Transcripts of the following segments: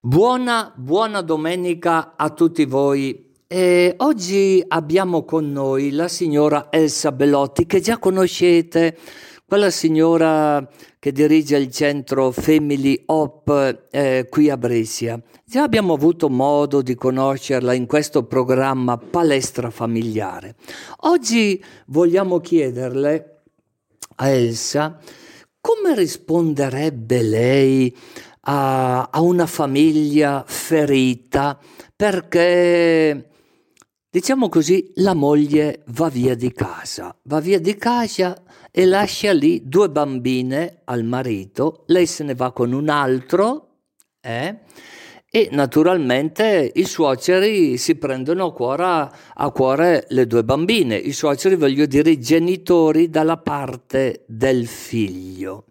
Buona, buona domenica a tutti voi. E oggi abbiamo con noi la signora Elsa Bellotti, che già conoscete, quella signora che dirige il centro Family Hop eh, qui a Brescia. Già abbiamo avuto modo di conoscerla in questo programma Palestra Familiare. Oggi vogliamo chiederle a Elsa come risponderebbe lei a, a una famiglia ferita perché, diciamo così, la moglie va via di casa, va via di casa e lascia lì due bambine al marito, lei se ne va con un altro eh? e naturalmente i suoceri si prendono a cuore, a cuore le due bambine, i suoceri voglio dire i genitori dalla parte del figlio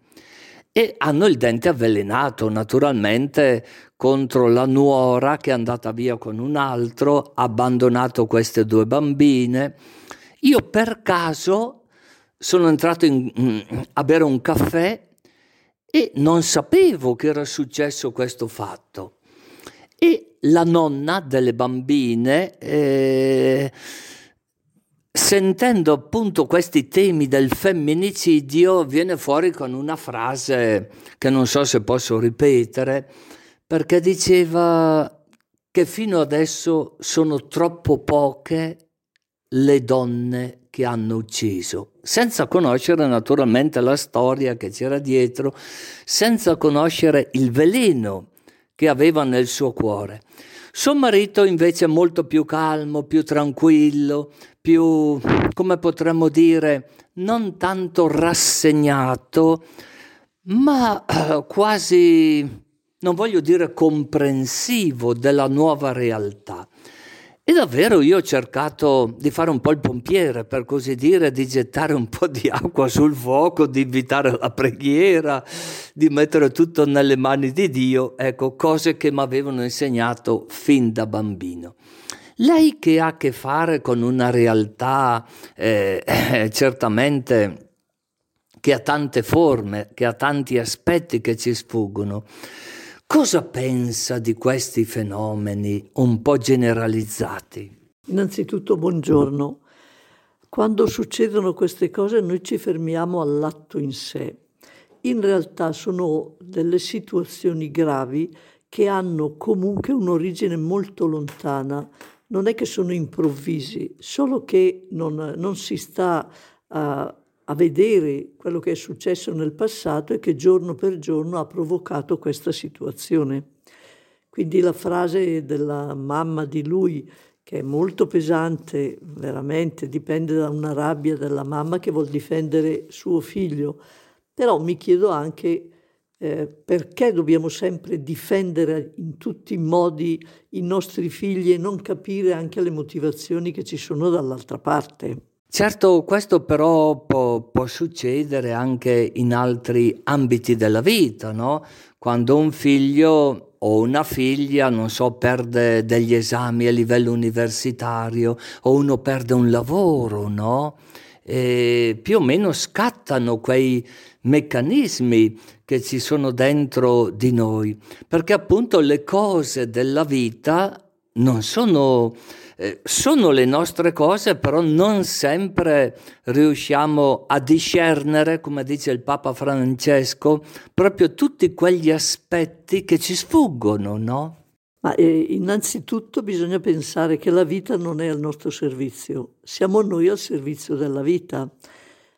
e hanno il dente avvelenato naturalmente contro la nuora che è andata via con un altro, ha abbandonato queste due bambine. Io per caso sono entrato in, a bere un caffè e non sapevo che era successo questo fatto. E la nonna delle bambine eh, sentendo appunto questi temi del femminicidio, viene fuori con una frase che non so se posso ripetere, perché diceva che fino adesso sono troppo poche le donne che hanno ucciso, senza conoscere naturalmente la storia che c'era dietro, senza conoscere il veleno che aveva nel suo cuore. Suo marito invece è molto più calmo, più tranquillo, più, come potremmo dire, non tanto rassegnato, ma eh, quasi, non voglio dire comprensivo della nuova realtà. E davvero io ho cercato di fare un po' il pompiere, per così dire, di gettare un po' di acqua sul fuoco, di invitare la preghiera, di mettere tutto nelle mani di Dio, ecco, cose che mi avevano insegnato fin da bambino. Lei che ha a che fare con una realtà eh, eh, certamente che ha tante forme, che ha tanti aspetti che ci sfuggono, Cosa pensa di questi fenomeni un po' generalizzati? Innanzitutto buongiorno. Quando succedono queste cose noi ci fermiamo all'atto in sé. In realtà sono delle situazioni gravi che hanno comunque un'origine molto lontana. Non è che sono improvvisi, solo che non, non si sta a a vedere quello che è successo nel passato e che giorno per giorno ha provocato questa situazione. Quindi la frase della mamma di lui, che è molto pesante, veramente dipende da una rabbia della mamma che vuol difendere suo figlio, però mi chiedo anche eh, perché dobbiamo sempre difendere in tutti i modi i nostri figli e non capire anche le motivazioni che ci sono dall'altra parte. Certo, questo però può, può, succedere anche in altri ambiti della vita, no? Quando un figlio o una figlia, non so, perde degli esami a livello universitario o uno perde un lavoro, no? E più o meno scattano quei meccanismi che ci sono dentro di noi, perché appunto le cose della vita non sono eh, sono le nostre cose, però non sempre riusciamo a discernere, come dice il Papa Francesco, proprio tutti quegli aspetti che ci sfuggono, no? Ma eh, innanzitutto bisogna pensare che la vita non è al nostro servizio, siamo noi al servizio della vita.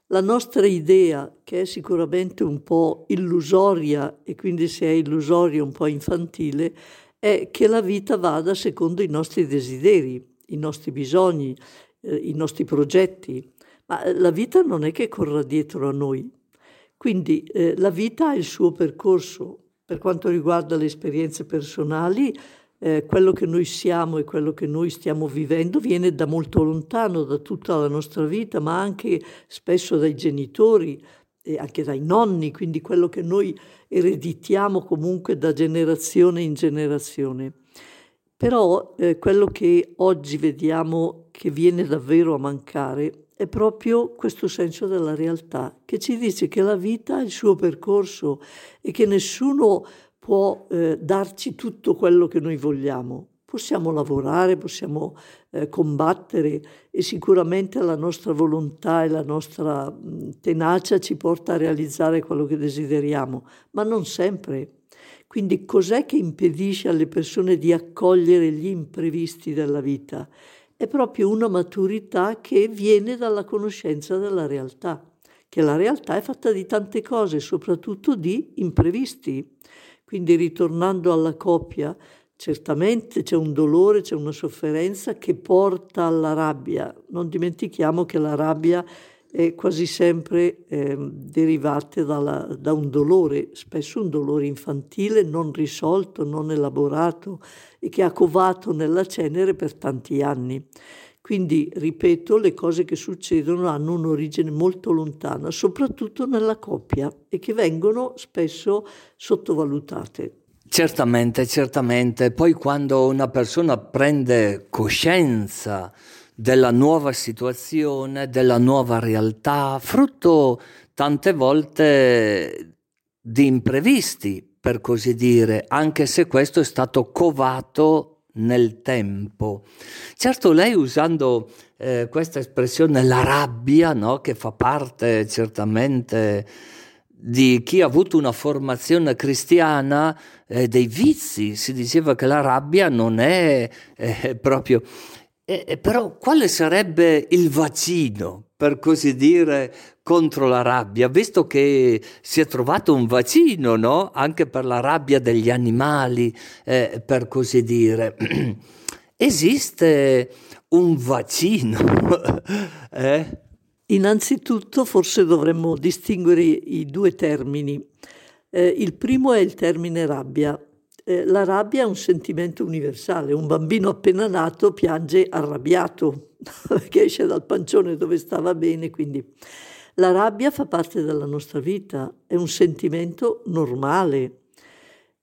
La nostra idea, che è sicuramente un po' illusoria e quindi se è illusoria un po' infantile, è che la vita vada secondo i nostri desideri i nostri bisogni, eh, i nostri progetti, ma eh, la vita non è che corra dietro a noi. Quindi eh, la vita ha il suo percorso. Per quanto riguarda le esperienze personali, eh, quello che noi siamo e quello che noi stiamo vivendo viene da molto lontano, da tutta la nostra vita, ma anche spesso dai genitori e anche dai nonni, quindi quello che noi ereditiamo comunque da generazione in generazione. Però eh, quello che oggi vediamo che viene davvero a mancare è proprio questo senso della realtà, che ci dice che la vita ha il suo percorso e che nessuno può eh, darci tutto quello che noi vogliamo. Possiamo lavorare, possiamo eh, combattere e sicuramente la nostra volontà e la nostra mh, tenacia ci porta a realizzare quello che desideriamo, ma non sempre. Quindi cos'è che impedisce alle persone di accogliere gli imprevisti della vita? È proprio una maturità che viene dalla conoscenza della realtà, che la realtà è fatta di tante cose, soprattutto di imprevisti. Quindi ritornando alla coppia, certamente c'è un dolore, c'è una sofferenza che porta alla rabbia. Non dimentichiamo che la rabbia è quasi sempre eh, derivate dalla, da un dolore, spesso un dolore infantile non risolto, non elaborato e che ha covato nella cenere per tanti anni. Quindi, ripeto, le cose che succedono hanno un'origine molto lontana, soprattutto nella coppia, e che vengono spesso sottovalutate. Certamente, certamente. Poi quando una persona prende coscienza della nuova situazione, della nuova realtà, frutto tante volte di imprevisti, per così dire, anche se questo è stato covato nel tempo. Certo, lei usando eh, questa espressione, la rabbia, no? che fa parte certamente di chi ha avuto una formazione cristiana, eh, dei vizi, si diceva che la rabbia non è eh, proprio eh, però quale sarebbe il vaccino, per così dire, contro la rabbia, visto che si è trovato un vaccino, no? Anche per la rabbia degli animali, eh, per così dire. Esiste un vaccino? eh? Innanzitutto forse dovremmo distinguere i due termini. Eh, il primo è il termine rabbia, eh, la rabbia è un sentimento universale. Un bambino appena nato piange arrabbiato perché esce dal pancione dove stava bene. Quindi la rabbia fa parte della nostra vita, è un sentimento normale.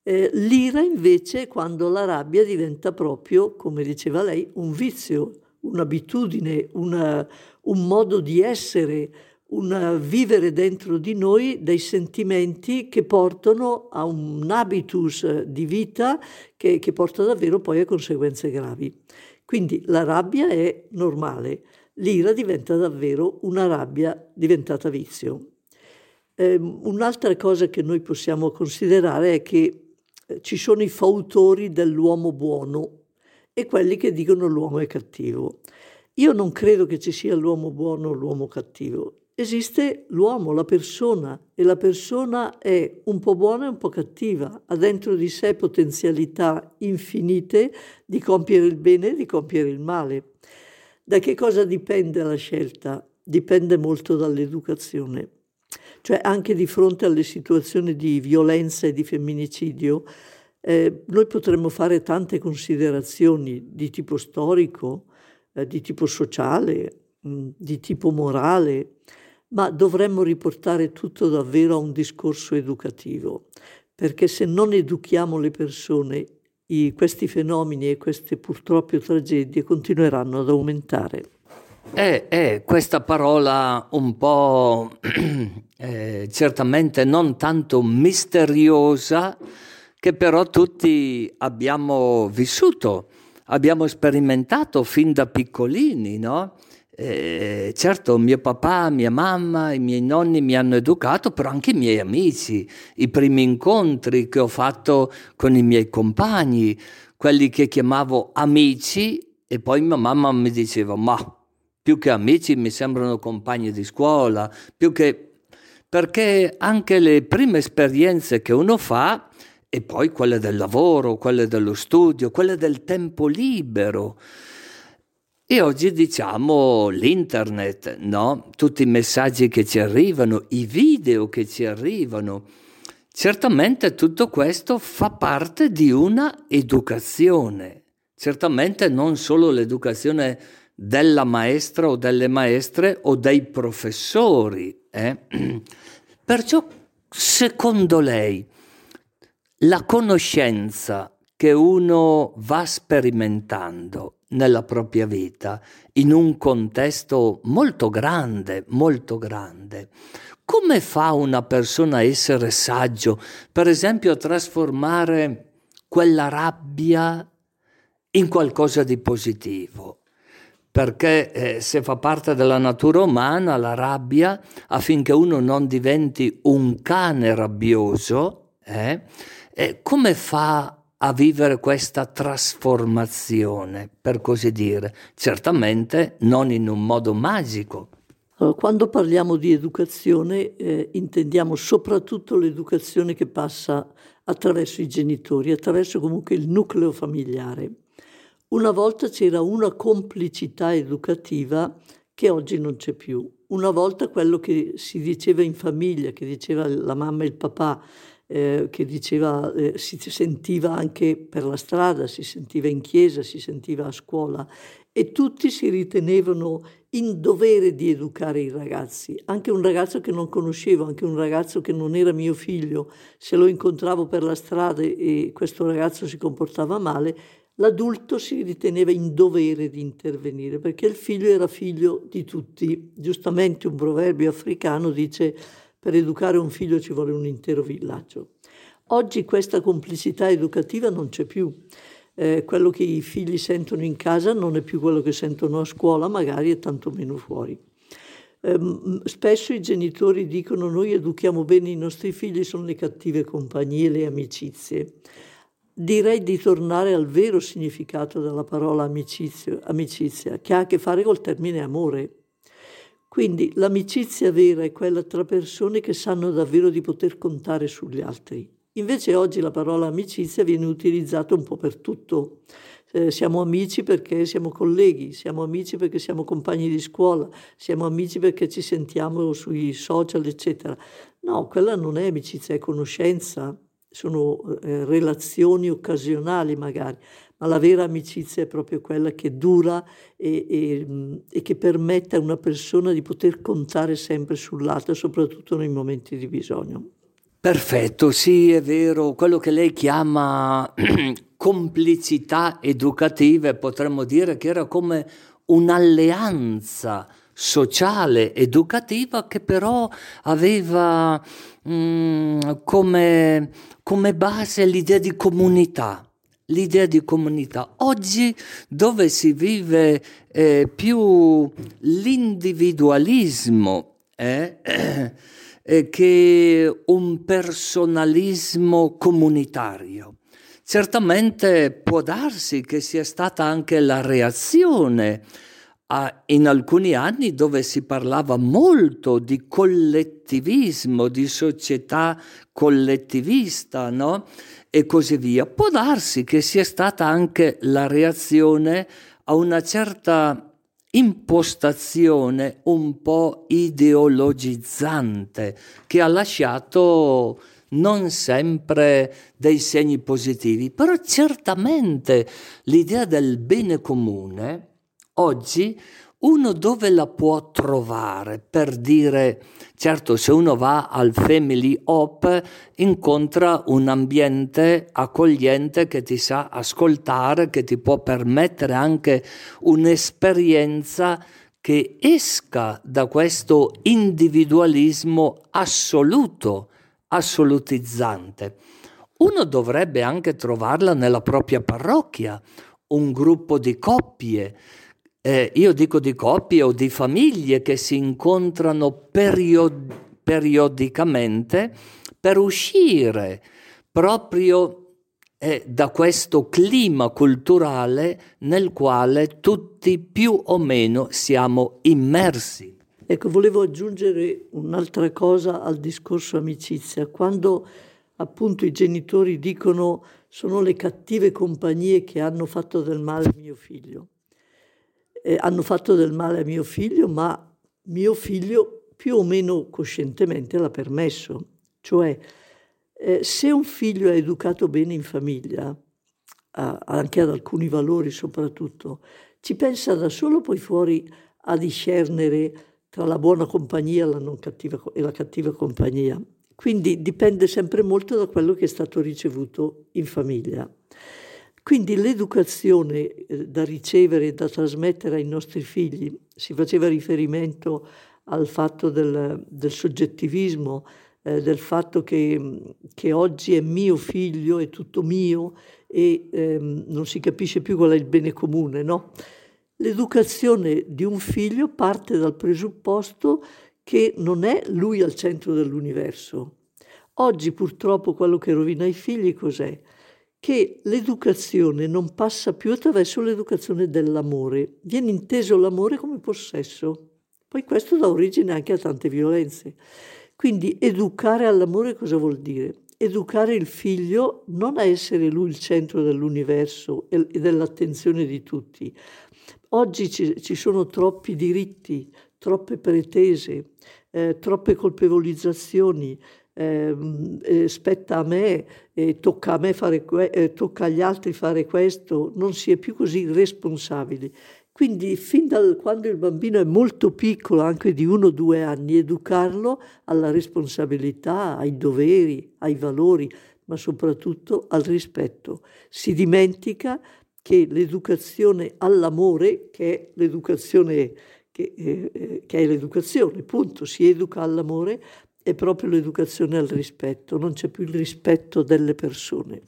Eh, l'ira invece è quando la rabbia diventa proprio, come diceva lei, un vizio, un'abitudine, una, un modo di essere, un vivere dentro di noi dei sentimenti che portano a un habitus di vita che, che porta davvero poi a conseguenze gravi. Quindi la rabbia è normale, l'ira diventa davvero una rabbia diventata vizio. Eh, un'altra cosa che noi possiamo considerare è che eh, ci sono i fautori dell'uomo buono e quelli che dicono l'uomo è cattivo. Io non credo che ci sia l'uomo buono o l'uomo cattivo esiste l'uomo, la persona, e la persona è un po' buona e un po' cattiva, ha dentro di sé potenzialità infinite di compiere il bene e di compiere il male. Da che cosa dipende la scelta? Dipende molto dall'educazione. Cioè anche di fronte alle situazioni di violenza e di femminicidio, eh, noi potremmo fare tante considerazioni di tipo storico, eh, di tipo sociale, mh, di tipo morale, ma dovremmo riportare tutto davvero a un discorso educativo, perché se non educhiamo le persone, i, questi fenomeni e queste purtroppo tragedie continueranno ad aumentare. È, è questa parola un po' eh, certamente non tanto misteriosa, che però tutti abbiamo vissuto, abbiamo sperimentato fin da piccolini, no? Eh, certo, mio papà, mia mamma, i miei nonni mi hanno educato, però anche i miei amici, i primi incontri che ho fatto con i miei compagni, quelli che chiamavo amici, e poi mia mamma mi diceva, ma più che amici mi sembrano compagni di scuola, più che... perché anche le prime esperienze che uno fa, e poi quelle del lavoro, quelle dello studio, quelle del tempo libero, e oggi diciamo l'internet, no? Tutti i messaggi che ci arrivano, i video che ci arrivano. Certamente tutto questo fa parte di una educazione. Certamente non solo l'educazione della maestra o delle maestre o dei professori. Eh? Perciò, secondo lei, la conoscenza che uno va sperimentando nella propria vita in un contesto molto grande, molto grande. come fa una persona a essere saggio? Per esempio a trasformare quella rabbia in qualcosa di positivo. Perché eh, se fa parte della natura umana la rabbia, affinché uno non diventi un cane rabbioso, eh, eh, come fa a vivere questa trasformazione, per così dire? Certamente non in un modo magico, quando parliamo di educazione eh, intendiamo soprattutto l'educazione che passa attraverso i genitori, attraverso comunque il nucleo familiare. Una volta c'era una complicità educativa che oggi non c'è più. Una volta quello che si diceva in famiglia, che diceva la mamma e il papà, eh, che diceva, eh, si sentiva anche per la strada, si sentiva in chiesa, si sentiva a scuola e tutti si ritenevano in dovere di educare i ragazzi. Anche un ragazzo che non conoscevo, anche un ragazzo che non era mio figlio, se lo incontravo per la strada e questo ragazzo si comportava male, l'adulto si riteneva in dovere di intervenire perché il figlio era figlio di tutti. Giustamente un proverbio africano dice per educare un figlio ci vuole un intero villaggio. Oggi questa complicità educativa non c'è più eh, quello che i figli sentono in casa non è più quello che sentono a scuola, magari e tantomeno fuori. Eh, spesso i genitori dicono noi educhiamo bene i nostri figli, sono le cattive compagnie, le amicizie. Direi di tornare al vero significato della parola amicizia, amicizia che ha a che fare col termine amore. Quindi l'amicizia vera è quella tra persone che sanno davvero di poter contare sugli altri, Invece oggi la parola amicizia viene utilizzata un po' per tutto. Eh, siamo amici perché siamo colleghi, siamo amici perché siamo compagni di scuola, siamo amici perché ci sentiamo sui social, eccetera. No, quella non è amicizia, è conoscenza, sono eh, relazioni occasionali magari, ma la vera amicizia è proprio quella che dura e, e, e che permette a una persona di poter contare sempre sull'altra, soprattutto nei momenti di bisogno. Perfetto, sì, è vero, quello che lei chiama complicità educative, potremmo dire che era come un'alleanza sociale, educativa, che però aveva mm, come, come base l'idea di comunità l'idea di comunità. Oggi dove si vive eh, più l'individualismo, eh, eh, che un personalismo comunitario. Certamente può darsi che sia stata anche la reazione a, in alcuni anni dove si parlava molto di collettivismo, di società collettivista, no? E così via. Può darsi che sia stata anche la reazione a una certa impostazione un po' ideologizzante che ha lasciato non sempre dei segni positivi, però certamente l'idea del bene comune oggi uno dove la può trovare per dire, certo se uno va al Family Hop incontra un ambiente accogliente che ti sa ascoltare, che ti può permettere anche un'esperienza che esca da questo individualismo assoluto, assolutizzante. Uno dovrebbe anche trovarla nella propria parrocchia, un gruppo di coppie, eh, io dico di coppie o di famiglie che si incontrano period- periodicamente per uscire proprio eh, da questo clima culturale nel quale tutti più o meno siamo immersi. Ecco, volevo aggiungere un'altra cosa al discorso amicizia. Quando appunto i genitori dicono sono le cattive compagnie che hanno fatto del male a mio figlio eh, hanno fatto del male a mio figlio, ma mio figlio più o meno coscientemente l'ha permesso. Cioè, eh, se un figlio è educato bene in famiglia, a, anche ad alcuni valori soprattutto, ci pensa da solo poi fuori a discernere tra la buona compagnia la cattiva, e la cattiva compagnia. Quindi dipende sempre molto da quello che è stato ricevuto in famiglia. Quindi l'educazione eh, da ricevere e da trasmettere ai nostri figli, si faceva riferimento al fatto del, del soggettivismo, eh, del fatto che, che, oggi è mio figlio, è tutto mio e ehm, non si capisce più qual è il bene comune, no? L'educazione di un figlio parte dal presupposto che non è lui al centro dell'universo. Oggi purtroppo quello che rovina i figli cos'è? Che l'educazione non passa più attraverso l'educazione dell'amore. Viene inteso l'amore come possesso. Poi questo dà origine anche a tante violenze. Quindi educare all'amore cosa vuol dire? Educare il figlio non a essere lui il centro dell'universo e dell'attenzione di tutti. Oggi ci, sono troppi diritti, troppe pretese, eh, troppe colpevolizzazioni, eh, spetta a me, eh, tocca a me fare que- eh, tocca agli altri fare questo, non si è più così responsabili. Quindi fin da quando il bambino è molto piccolo, anche di uno o due anni, educarlo alla responsabilità, ai doveri, ai valori, ma soprattutto al rispetto. Si dimentica che l'educazione all'amore, che è l'educazione, che, eh, che è l'educazione, punto, si educa all'amore, è proprio l'educazione al rispetto, non c'è più il rispetto delle persone.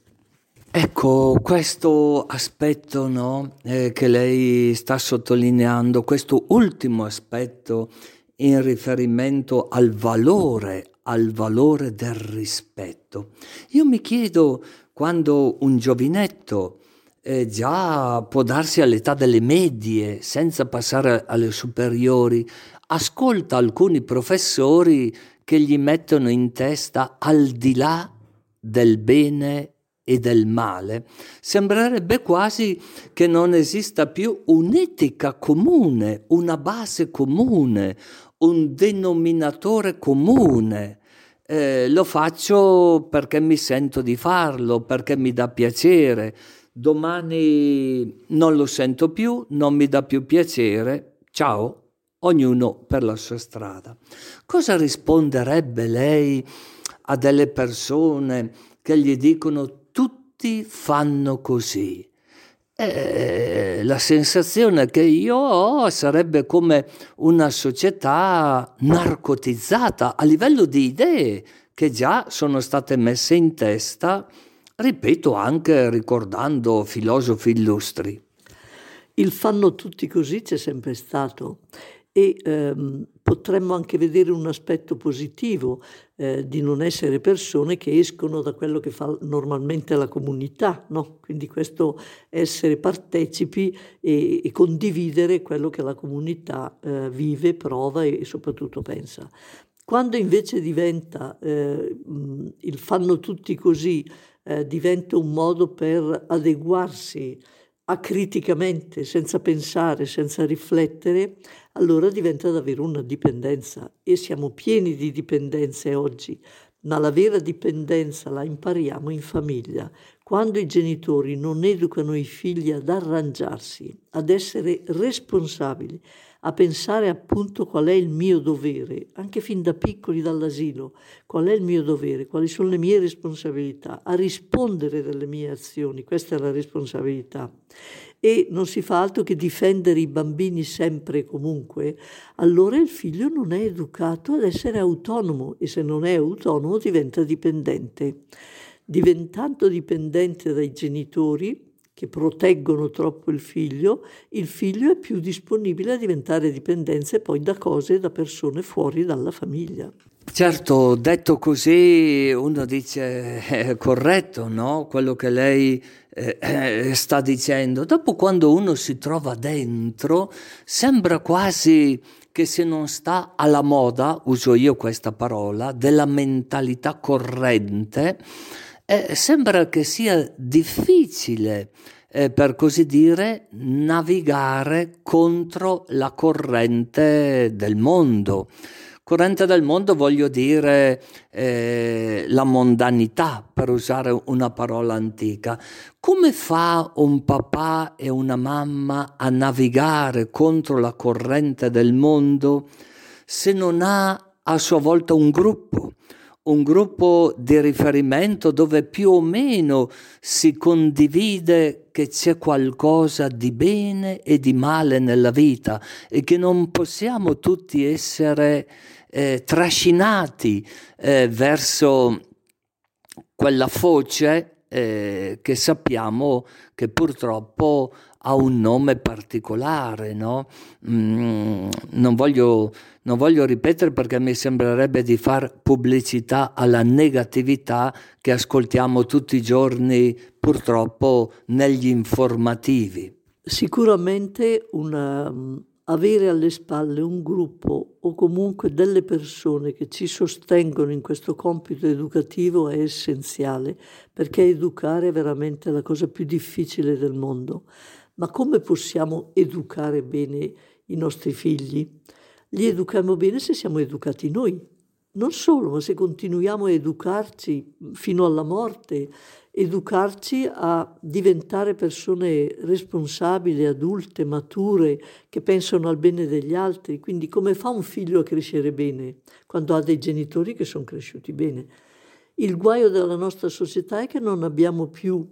Ecco, questo aspetto no, eh, che lei sta sottolineando, questo ultimo aspetto in riferimento al valore, al valore del rispetto. Io mi chiedo quando un giovinetto eh, già può darsi all'età delle medie, senza passare alle superiori, ascolta alcuni professori che gli mettono in testa al di là del bene e del male, sembrerebbe quasi che non esista più un'etica comune, una base comune, un denominatore comune. Eh, lo faccio perché mi sento di farlo, perché mi dà piacere. Domani non lo sento più, non mi dà più piacere. Ciao, ognuno per la sua strada. Cosa risponderebbe lei a delle persone che gli dicono tutti fanno così. E la sensazione che io ho sarebbe come una società narcotizzata a livello di idee che già sono state messe in testa, ripeto anche ricordando filosofi illustri. Il fanno tutti così c'è sempre stato e ehm, potremmo anche vedere un aspetto positivo eh, di non essere persone che escono da quello che fa normalmente la comunità, no? quindi questo essere partecipi e, e, condividere quello che la comunità eh, vive, prova e, e, soprattutto pensa. Quando invece diventa eh, il fanno tutti così, eh, diventa un modo per adeguarsi acriticamente, senza pensare, senza riflettere, allora diventa davvero una dipendenza. E siamo pieni di dipendenze oggi, ma la vera dipendenza la impariamo in famiglia, quando i genitori non educano i figli ad arrangiarsi, ad essere responsabili, a pensare appunto qual è il mio dovere, anche fin da piccoli dall'asilo, qual è il mio dovere, quali sono le mie responsabilità, a rispondere delle mie azioni, questa è la responsabilità. E non si fa altro che difendere i bambini sempre e comunque, allora il figlio non è educato ad essere autonomo e se non è autonomo diventa dipendente. Diventando dipendente dai genitori, che proteggono troppo il figlio, il figlio è più disponibile a diventare dipendente poi da cose e da persone fuori dalla famiglia. Certo, detto così uno dice è corretto, no? Quello che lei eh, eh, sta dicendo. Dopo quando uno si trova dentro, sembra quasi che se non sta alla moda, uso io questa parola, della mentalità corrente, eh, sembra che sia difficile, eh, per così dire, navigare contro la corrente del mondo. Corrente del mondo voglio dire eh, la mondanità, per usare una parola antica. Come fa un papà e una mamma a navigare contro la corrente del mondo se non ha a sua volta un gruppo? Un gruppo di riferimento dove più o meno si condivide che c'è qualcosa di bene e di male nella vita e che non possiamo tutti essere eh, trascinati eh, verso quella foce eh, che sappiamo che purtroppo ha un nome particolare, no? Mm, non, voglio, non voglio ripetere perché mi sembrerebbe di far pubblicità alla negatività che ascoltiamo tutti i giorni purtroppo negli informativi. Sicuramente una, avere alle spalle un gruppo o comunque delle persone che ci sostengono in questo compito educativo è essenziale, perché educare è veramente la cosa più difficile del mondo. Ma come possiamo educare bene i nostri figli? Li educhiamo bene se siamo educati noi. Non solo, ma se continuiamo a educarci fino alla morte, educarci a diventare persone responsabili, adulte, mature, che pensano al bene degli altri. Quindi come fa un figlio a crescere bene quando ha dei genitori che sono cresciuti bene? Il guaio della nostra società è che non abbiamo più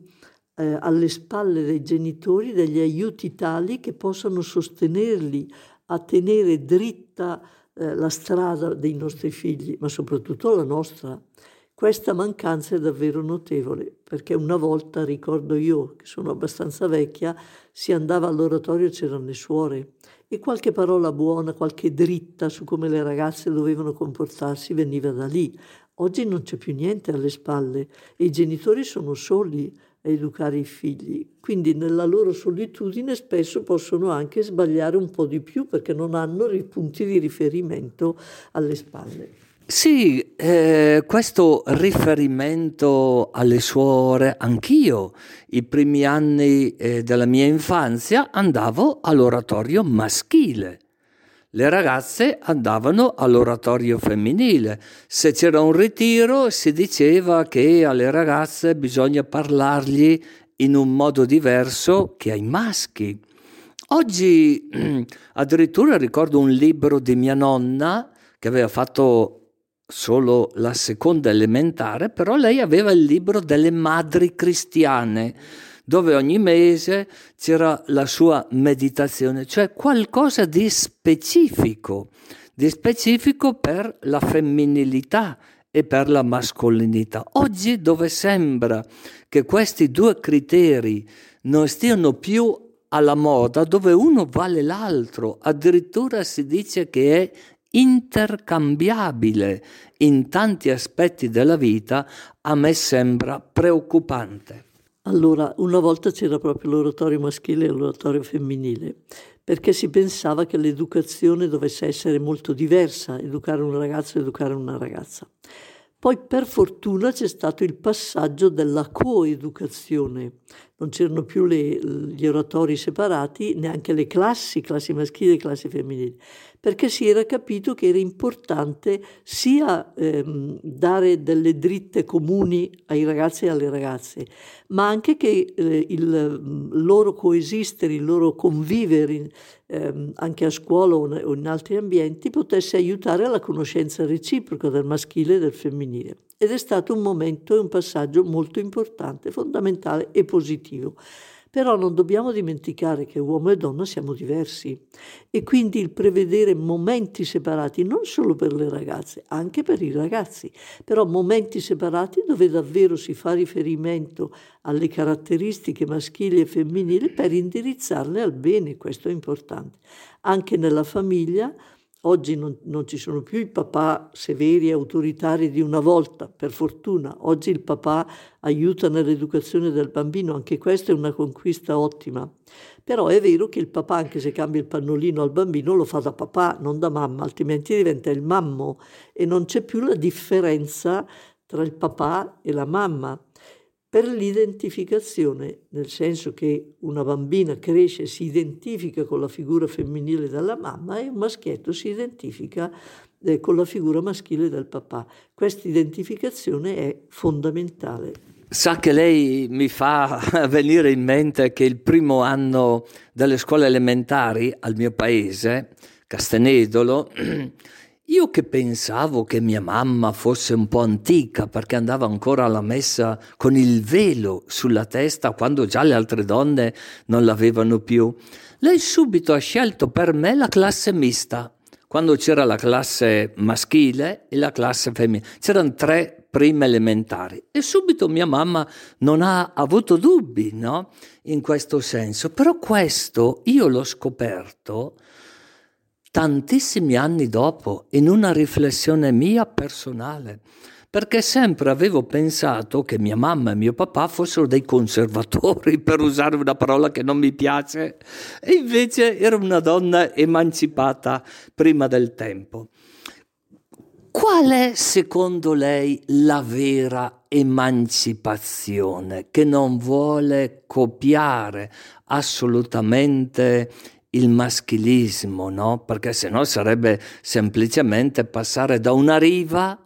eh, alle spalle dei genitori degli aiuti tali che possano sostenerli a tenere dritta eh, la strada dei nostri figli, ma soprattutto la nostra. Questa mancanza è davvero notevole, perché una volta, ricordo io, che sono abbastanza vecchia, si andava all'oratorio e c'erano le suore e qualche parola buona, qualche dritta su come le ragazze dovevano comportarsi veniva da lì. Oggi non c'è più niente alle spalle e i genitori sono soli educare i figli, quindi nella loro solitudine spesso possono anche sbagliare un po' di più perché non hanno i punti di riferimento alle spalle. Sì, eh, questo riferimento alle suore, anch'io, i primi anni eh, della mia infanzia andavo all'oratorio maschile le ragazze andavano all'oratorio femminile. Se c'era un ritiro si diceva che alle ragazze bisogna parlargli in un modo diverso che ai maschi. Oggi addirittura ricordo un libro di mia nonna che aveva fatto solo la seconda elementare, però lei aveva il libro delle madri cristiane dove ogni mese c'era la sua meditazione, cioè qualcosa di specifico, di specifico per la femminilità e per la mascolinità. Oggi dove sembra che questi due criteri non stiano più alla moda, dove uno vale l'altro, addirittura si dice che è intercambiabile in tanti aspetti della vita, a me sembra preoccupante. Allora, una volta c'era proprio l'oratorio maschile e l'oratorio femminile, perché si pensava che l'educazione dovesse essere molto diversa, educare un ragazzo e educare una ragazza. Poi per fortuna c'è stato il passaggio della coeducazione, non c'erano più le, gli oratori separati, neanche le classi, classi maschili e classi femminili, perché si era capito che era importante sia ehm, dare delle dritte comuni ai ragazzi e alle ragazze, ma anche che eh, il loro coesistere, il loro convivere ehm, anche a scuola o in altri ambienti potesse aiutare alla conoscenza reciproca del maschile e del femminile ed è stato un momento e un passaggio molto importante, fondamentale e positivo. Però non dobbiamo dimenticare che uomo e donna siamo diversi e quindi il prevedere momenti separati non solo per le ragazze, anche per i ragazzi, però momenti separati dove davvero si fa riferimento alle caratteristiche maschili e femminili per indirizzarle al bene, questo è importante. Anche nella famiglia Oggi non, non, ci sono più i papà severi e autoritari di una volta, per fortuna. Oggi il papà aiuta nell'educazione del bambino, anche questa è una conquista ottima. Però è vero che il papà, anche se cambia il pannolino al bambino, lo fa da papà, non da mamma, altrimenti diventa il mammo e non c'è più la differenza tra il papà e la mamma per l'identificazione, nel senso che una bambina cresce, si identifica con la figura femminile della mamma e un maschietto si identifica eh, con la figura maschile del papà. Questa identificazione è fondamentale. Sa che lei mi fa venire in mente che il primo anno delle scuole elementari al mio paese, Castenedolo, io che pensavo che mia mamma fosse un po' antica perché andava ancora alla messa con il velo sulla testa quando già le altre donne non l'avevano più, lei subito ha scelto per me la classe mista. Quando c'era la classe maschile e la classe femminile, c'erano tre prime elementari e subito mia mamma non ha avuto dubbi no? in questo senso. Però questo io l'ho scoperto tantissimi anni dopo, in una riflessione mia personale, perché sempre avevo pensato che mia mamma e mio papà fossero dei conservatori, per usare una parola che non mi piace, e invece era una donna emancipata prima del tempo. Qual è secondo lei la vera emancipazione che non vuole copiare assolutamente il maschilismo, no? Perché se no sarebbe semplicemente passare da una riva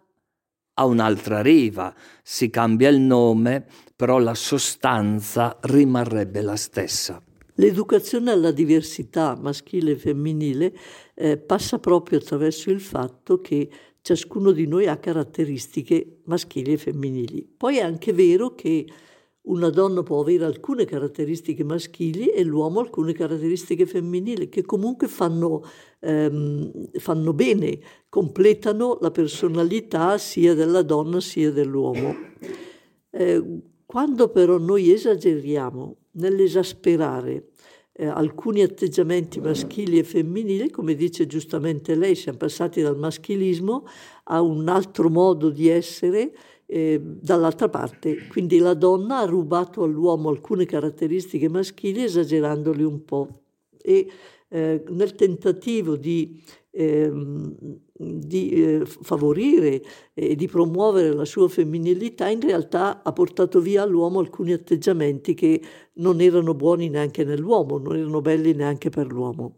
a un'altra riva, si cambia il nome, però la sostanza rimarrebbe la stessa. L'educazione alla diversità maschile e femminile eh, passa proprio attraverso il fatto che ciascuno di noi ha caratteristiche maschili e femminili. Poi è anche vero che una donna può avere alcune caratteristiche maschili e l'uomo alcune caratteristiche femminili che comunque fanno, ehm, fanno bene, completano la personalità sia della donna sia dell'uomo. Eh, quando però noi esageriamo nell'esasperare eh, alcuni atteggiamenti maschili e femminili, come dice giustamente lei, siamo passati dal maschilismo a un altro modo di essere eh, dall'altra parte. Quindi la donna ha rubato all'uomo alcune caratteristiche maschili esagerandole un po' e eh, nel tentativo di, ehm, di eh, favorire e di promuovere la sua femminilità, in realtà ha portato via all'uomo alcuni atteggiamenti che non erano buoni neanche nell'uomo, non erano belli neanche per l'uomo.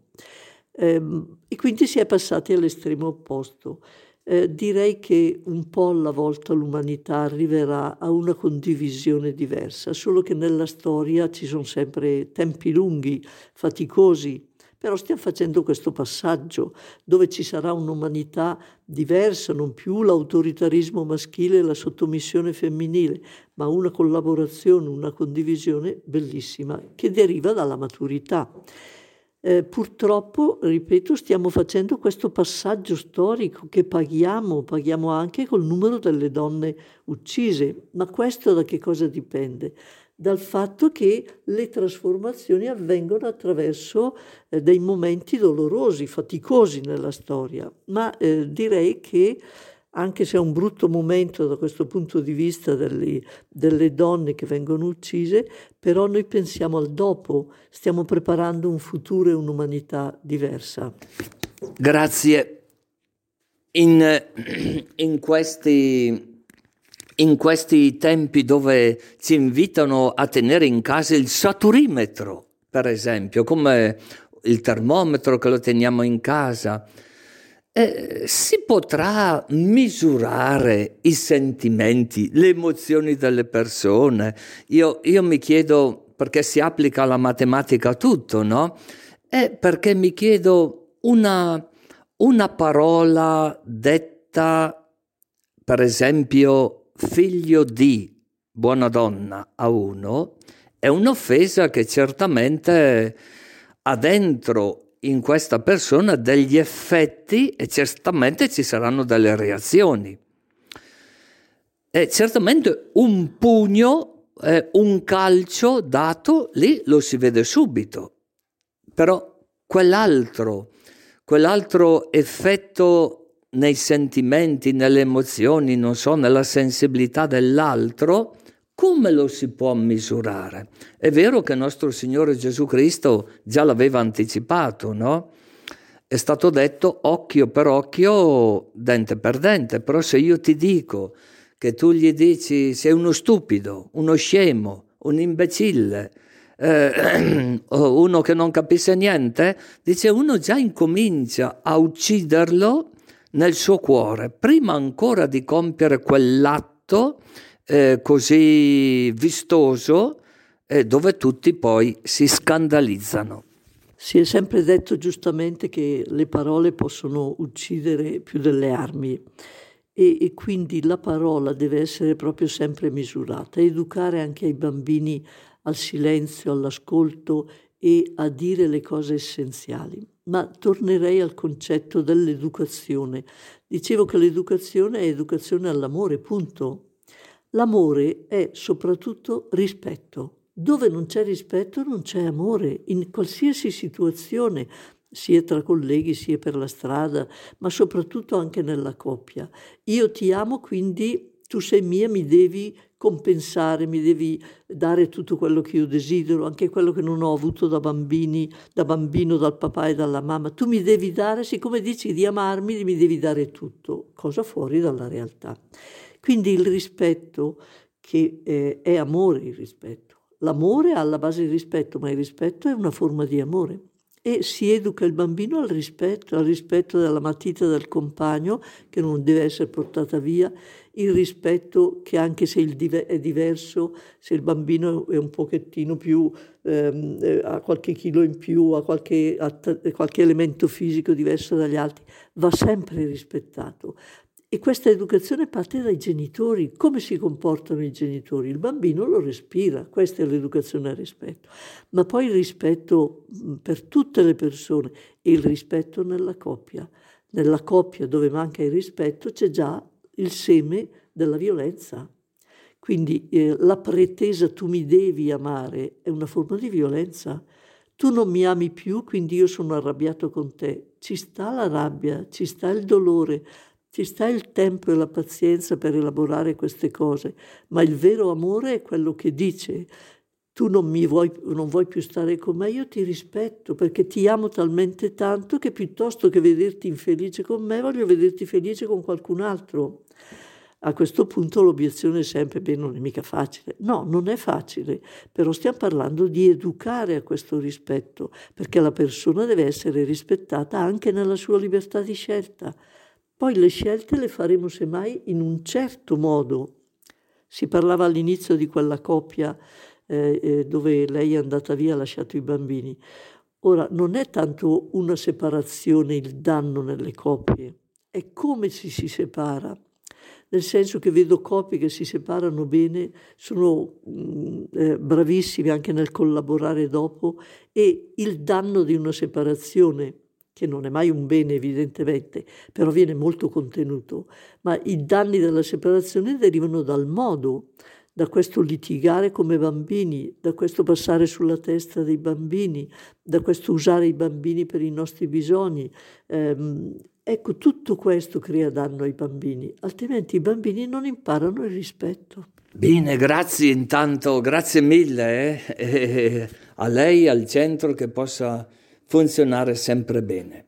Ehm, e quindi si è passati all'estremo opposto. Eh, direi che un po' alla volta l'umanità arriverà a una condivisione diversa, solo che nella storia ci sono sempre tempi lunghi, faticosi, però stiamo facendo questo passaggio dove ci sarà un'umanità diversa, non più l'autoritarismo maschile e la sottomissione femminile, ma una collaborazione, una condivisione bellissima che deriva dalla maturità. Eh, purtroppo, ripeto, stiamo facendo questo passaggio storico che paghiamo, paghiamo anche col numero delle donne uccise. Ma questo da che cosa dipende? Dal fatto che le trasformazioni avvengono attraverso eh, dei momenti dolorosi, faticosi nella storia. Ma eh, direi che anche se è un brutto momento da questo punto di vista delle, delle, donne che vengono uccise, però noi pensiamo al dopo, stiamo preparando un futuro e un'umanità diversa. Grazie. In, in, questi, in questi tempi dove ci invitano a tenere in casa il saturimetro, per esempio, come il termometro che lo teniamo in casa, eh, si potrà misurare i sentimenti, le emozioni delle persone. Io, io mi chiedo, perché si applica la matematica a tutto, no? È perché mi chiedo una, una parola detta, per esempio, figlio di buona donna a uno, è un'offesa che certamente ha dentro in questa persona degli effetti e certamente ci saranno delle reazioni. E certamente un pugno, eh, un calcio dato, lì lo si vede subito. Però quell'altro, quell'altro effetto nei sentimenti, nelle emozioni, non so, nella sensibilità dell'altro, come lo si può misurare? È vero che nostro Signore Gesù Cristo già l'aveva anticipato, no? È stato detto occhio per occhio, dente per dente, però se io ti dico che tu gli dici sei uno stupido, uno scemo, un imbecille, eh, uno che non capisce niente, dice uno già incomincia a ucciderlo nel suo cuore, prima ancora di compiere quell'atto eh, così vistoso eh, dove tutti poi si scandalizzano. Si è sempre detto giustamente che le parole possono uccidere più delle armi e, e, quindi la parola deve essere proprio sempre misurata, educare anche ai bambini al silenzio, all'ascolto e a dire le cose essenziali. Ma tornerei al concetto dell'educazione. Dicevo che l'educazione è educazione all'amore, punto. L'amore è soprattutto rispetto. Dove non c'è rispetto non c'è amore, in qualsiasi situazione, sia tra colleghi, sia per la strada, ma soprattutto anche nella coppia. Io ti amo, quindi tu sei mia, mi devi compensare, mi devi dare tutto quello che io desidero, anche quello che non ho avuto da bambini, da bambino dal papà e dalla mamma. Tu mi devi dare, siccome dici di amarmi, mi devi dare tutto, cosa fuori dalla realtà. Quindi il rispetto che eh, è amore il rispetto. L'amore ha alla base il rispetto, ma il rispetto è una forma di amore e si educa il bambino al rispetto, al rispetto della matita del compagno che non deve essere portata via, il rispetto che anche se è diverso, se il bambino è un pochettino più, ehm, eh, ha qualche chilo in più, ha qualche, ha qualche elemento fisico diverso dagli altri, va sempre rispettato. E questa educazione parte dai genitori. Come si comportano i genitori? Il bambino lo respira, questa è l'educazione al rispetto. Ma poi il rispetto per tutte le persone e il rispetto nella coppia. Nella coppia dove manca il rispetto c'è già il seme della violenza. Quindi eh, la pretesa tu mi devi amare è una forma di violenza. Tu non mi ami più, quindi io sono arrabbiato con te. Ci sta la rabbia, ci sta il dolore, ci sta il tempo e la pazienza per elaborare queste cose, ma il vero amore è quello che dice tu non, vuoi, non vuoi più stare con me, io ti rispetto perché ti amo talmente tanto che piuttosto che vederti infelice con me, voglio vederti felice con qualcun altro. A questo punto l'obiezione è sempre, beh, non è mica facile. No, non è facile, però stiamo parlando di educare a questo rispetto, perché la persona deve essere rispettata anche nella sua libertà di scelta. Poi le scelte le faremo semmai in un certo modo. Si parlava all'inizio di quella coppia eh, eh, dove lei è andata via e ha lasciato i bambini. Ora, non è tanto una separazione il danno nelle coppie, è come ci si separa. Nel senso che vedo coppie che si separano bene, sono mh, mm, eh, bravissimi anche nel collaborare dopo e il danno di una separazione che non è mai un bene evidentemente, però viene molto contenuto, ma i danni della separazione derivano dal modo, da questo litigare come bambini, da questo passare sulla testa dei bambini, da questo usare i bambini per i nostri bisogni. Eh, ecco, tutto questo crea danno ai bambini, altrimenti i bambini non imparano il rispetto. Bene, grazie intanto, grazie mille eh, a lei, al centro che possa funzionare sempre bene.